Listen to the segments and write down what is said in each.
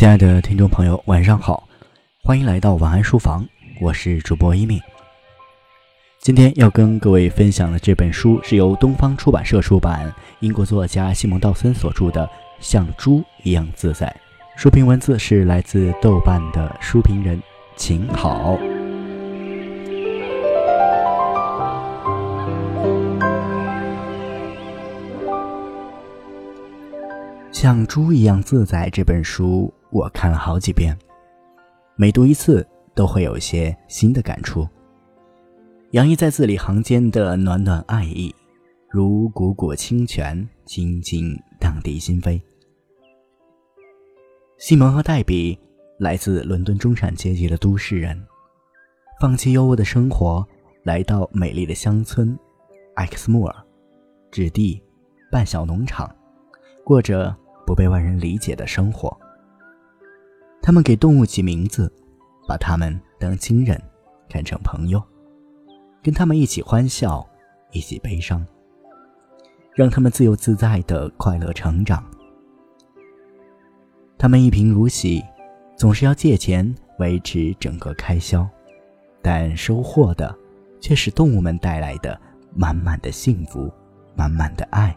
亲爱的听众朋友，晚上好，欢迎来到晚安书房，我是主播一鸣。今天要跟各位分享的这本书是由东方出版社出版，英国作家西蒙·道森所著的《像猪一样自在》。书评文字是来自豆瓣的书评人秦好。像猪一样自在这本书，我看了好几遍，每读一次都会有一些新的感触。洋溢在字里行间的暖暖爱意，如汩汩清泉，清清荡涤心扉。西蒙和黛比来自伦敦中产阶级的都市人，放弃优渥的生活，来到美丽的乡村艾克斯莫尔，置地办小农场，过着。不被外人理解的生活。他们给动物起名字，把他们当亲人，看成朋友，跟他们一起欢笑，一起悲伤，让他们自由自在的快乐成长。他们一贫如洗，总是要借钱维持整个开销，但收获的却是动物们带来的满满的幸福，满满的爱。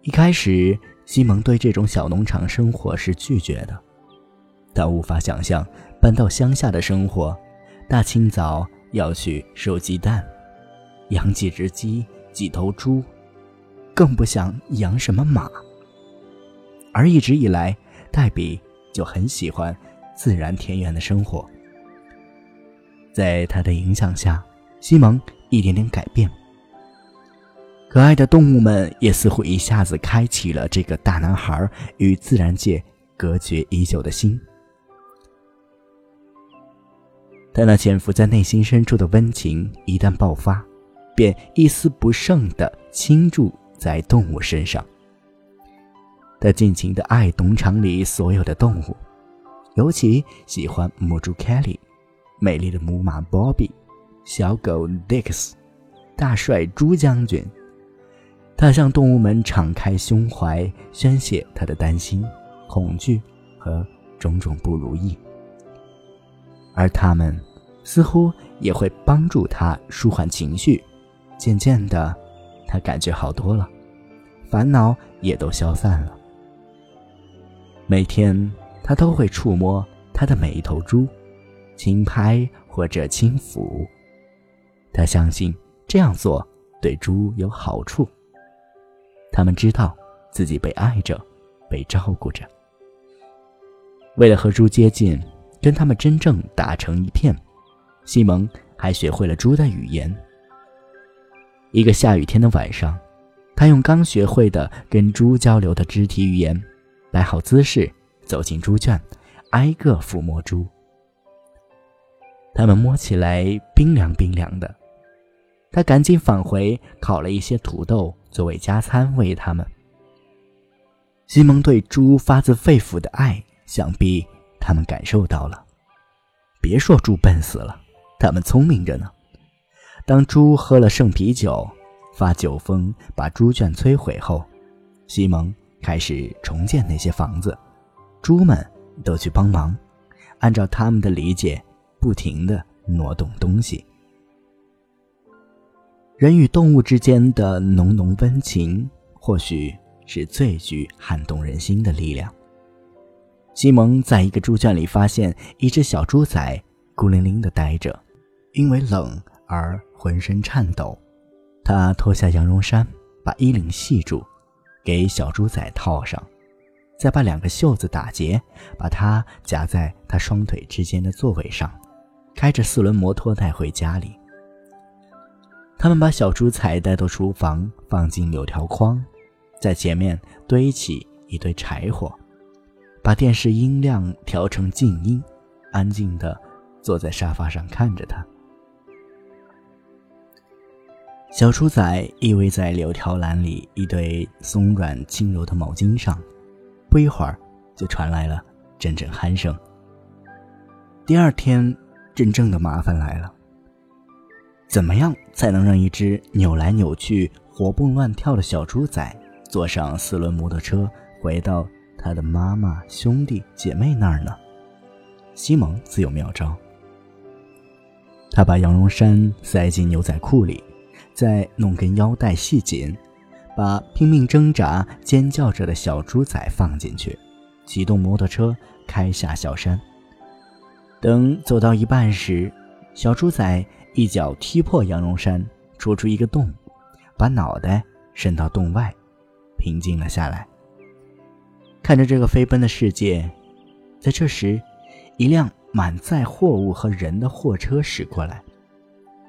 一开始，西蒙对这种小农场生活是拒绝的。他无法想象搬到乡下的生活，大清早要去收鸡蛋，养几只鸡、几头猪，更不想养什么马。而一直以来，黛比就很喜欢自然田园的生活。在他的影响下，西蒙一点点改变。可爱的动物们也似乎一下子开启了这个大男孩与自然界隔绝已久的心。他那潜伏在内心深处的温情一旦爆发，便一丝不剩地倾注在动物身上。他尽情地爱农场里所有的动物，尤其喜欢母猪 Kelly、美丽的母马 Bobby、小狗 Dix、大帅猪将军。他向动物们敞开胸怀，宣泄他的担心、恐惧和种种不如意，而他们似乎也会帮助他舒缓情绪。渐渐的，他感觉好多了，烦恼也都消散了。每天，他都会触摸他的每一头猪，轻拍或者轻抚。他相信这样做对猪有好处。他们知道自己被爱着，被照顾着。为了和猪接近，跟他们真正打成一片，西蒙还学会了猪的语言。一个下雨天的晚上，他用刚学会的跟猪交流的肢体语言，摆好姿势，走进猪圈，挨个抚摸猪。它们摸起来冰凉冰凉的。他赶紧返回，烤了一些土豆作为加餐喂它们。西蒙对猪发自肺腑的爱，想必他们感受到了。别说猪笨死了，他们聪明着呢。当猪喝了剩啤酒，发酒疯把猪圈摧毁后，西蒙开始重建那些房子，猪们都去帮忙，按照他们的理解，不停地挪动东西。人与动物之间的浓浓温情，或许是最具撼动人心的力量。西蒙在一个猪圈里发现一只小猪仔孤零零地待着，因为冷而浑身颤抖。他脱下羊绒衫，把衣领系住，给小猪仔套上，再把两个袖子打结，把它夹在他双腿之间的座位上，开着四轮摩托带回家里。他们把小猪仔带到厨房，放进柳条筐，在前面堆起一堆柴火，把电视音量调成静音，安静的坐在沙发上看着他。小猪仔依偎在柳条篮里一堆松软轻柔的毛巾上，不一会儿就传来了阵阵鼾声。第二天，真正的麻烦来了。怎么样才能让一只扭来扭去、活蹦乱跳的小猪仔坐上四轮摩托车回到他的妈妈、兄弟姐妹那儿呢？西蒙自有妙招。他把羊绒衫塞进牛仔裤里，再弄根腰带系紧，把拼命挣扎、尖叫着的小猪仔放进去，启动摩托车开下小山。等走到一半时，小猪仔一脚踢破羊绒衫，戳出一个洞，把脑袋伸到洞外，平静了下来。看着这个飞奔的世界，在这时，一辆满载货物和人的货车驶过来。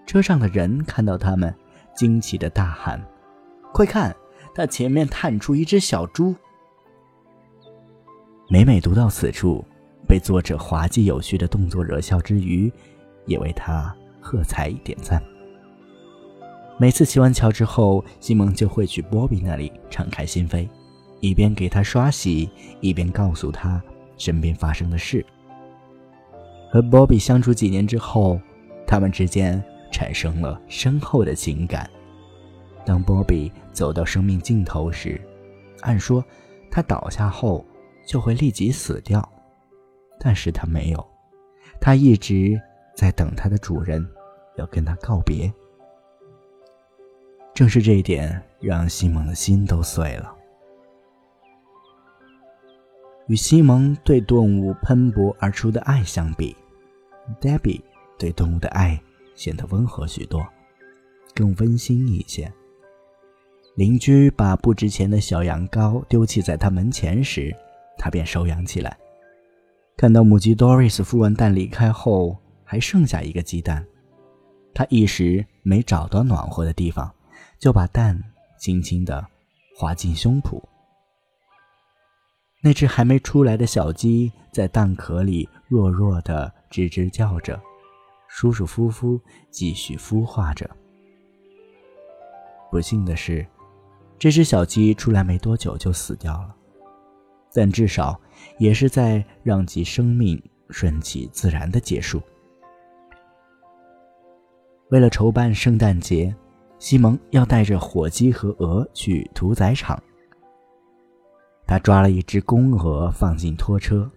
车上的人看到他们，惊奇的大喊：“快看，他前面探出一只小猪！”每每读到此处，被作者滑稽有趣的动作惹笑之余，也为他喝彩点赞。每次骑完桥之后，西蒙就会去波比那里敞开心扉。一边给他刷洗，一边告诉他身边发生的事。和波比相处几年之后，他们之间产生了深厚的情感。当波比走到生命尽头时，按说他倒下后就会立即死掉，但是他没有，他一直在等他的主人要跟他告别。正是这一点，让西蒙的心都碎了。与西蒙对动物喷薄而出的爱相比，Debbie 对动物的爱显得温和许多，更温馨一些。邻居把不值钱的小羊羔丢弃在他门前时，他便收养起来。看到母鸡 Doris 孵完蛋离开后，还剩下一个鸡蛋，他一时没找到暖和的地方，就把蛋轻轻地滑进胸脯。那只还没出来的小鸡在蛋壳里弱弱的吱吱叫着，舒舒服服继续孵化着。不幸的是，这只小鸡出来没多久就死掉了，但至少也是在让其生命顺其自然的结束。为了筹办圣诞节，西蒙要带着火鸡和鹅去屠宰场。他抓了一只公鹅放进拖车，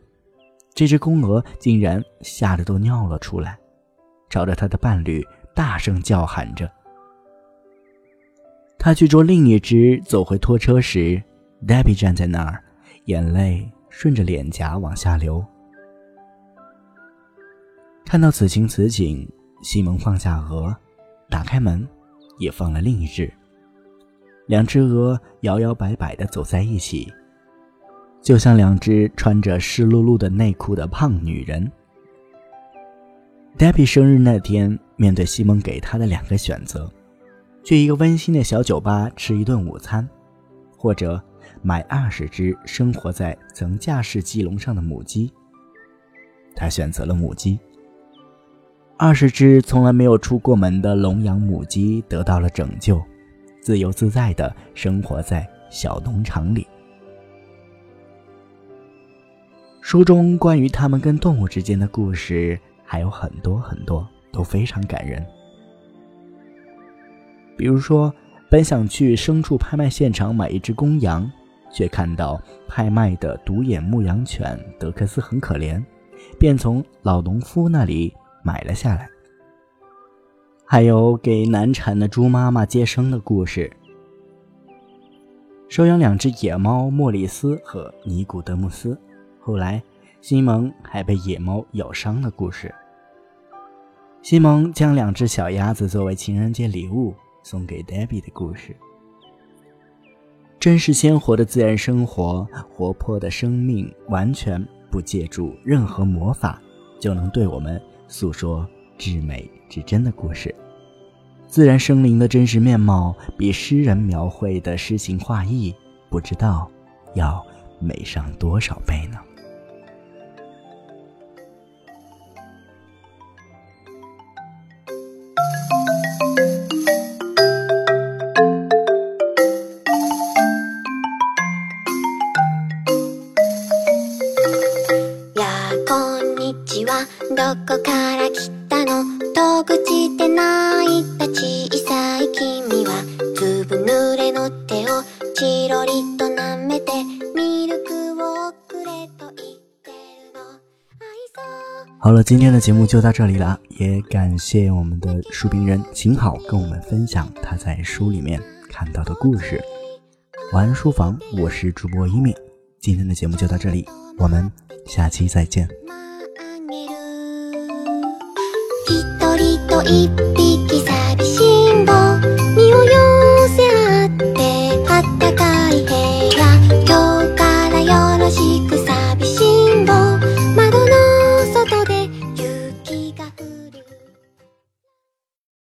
这只公鹅竟然吓得都尿了出来，朝着他的伴侣大声叫喊着。他去捉另一只，走回拖车时，Debbie 站在那儿，眼泪顺着脸颊往下流。看到此情此景，西蒙放下鹅，打开门，也放了另一只。两只鹅摇摇摆摆地走在一起。就像两只穿着湿漉漉的内裤的胖女人。Debbie 生日那天，面对西蒙给她的两个选择：去一个温馨的小酒吧吃一顿午餐，或者买二十只生活在层架式鸡笼上的母鸡。他选择了母鸡。二十只从来没有出过门的笼养母鸡得到了拯救，自由自在地生活在小农场里。书中关于他们跟动物之间的故事还有很多很多，都非常感人。比如说，本想去牲畜拍卖现场买一只公羊，却看到拍卖的独眼牧羊犬德克斯很可怜，便从老农夫那里买了下来。还有给难产的猪妈妈接生的故事，收养两只野猫莫里斯和尼古德穆斯。后来，西蒙还被野猫咬伤的故事。西蒙将两只小鸭子作为情人节礼物送给 Debbie 的故事。真实鲜活的自然生活，活泼的生命，完全不借助任何魔法，就能对我们诉说至美至真的故事。自然生灵的真实面貌，比诗人描绘的诗情画意，不知道要美上多少倍呢？好了今天的节目就到这里了也感谢我们的书评人秦好跟我们分享他在书里面看到的故事晚安书房我是主播一米今天的节目就到这里我们下期再见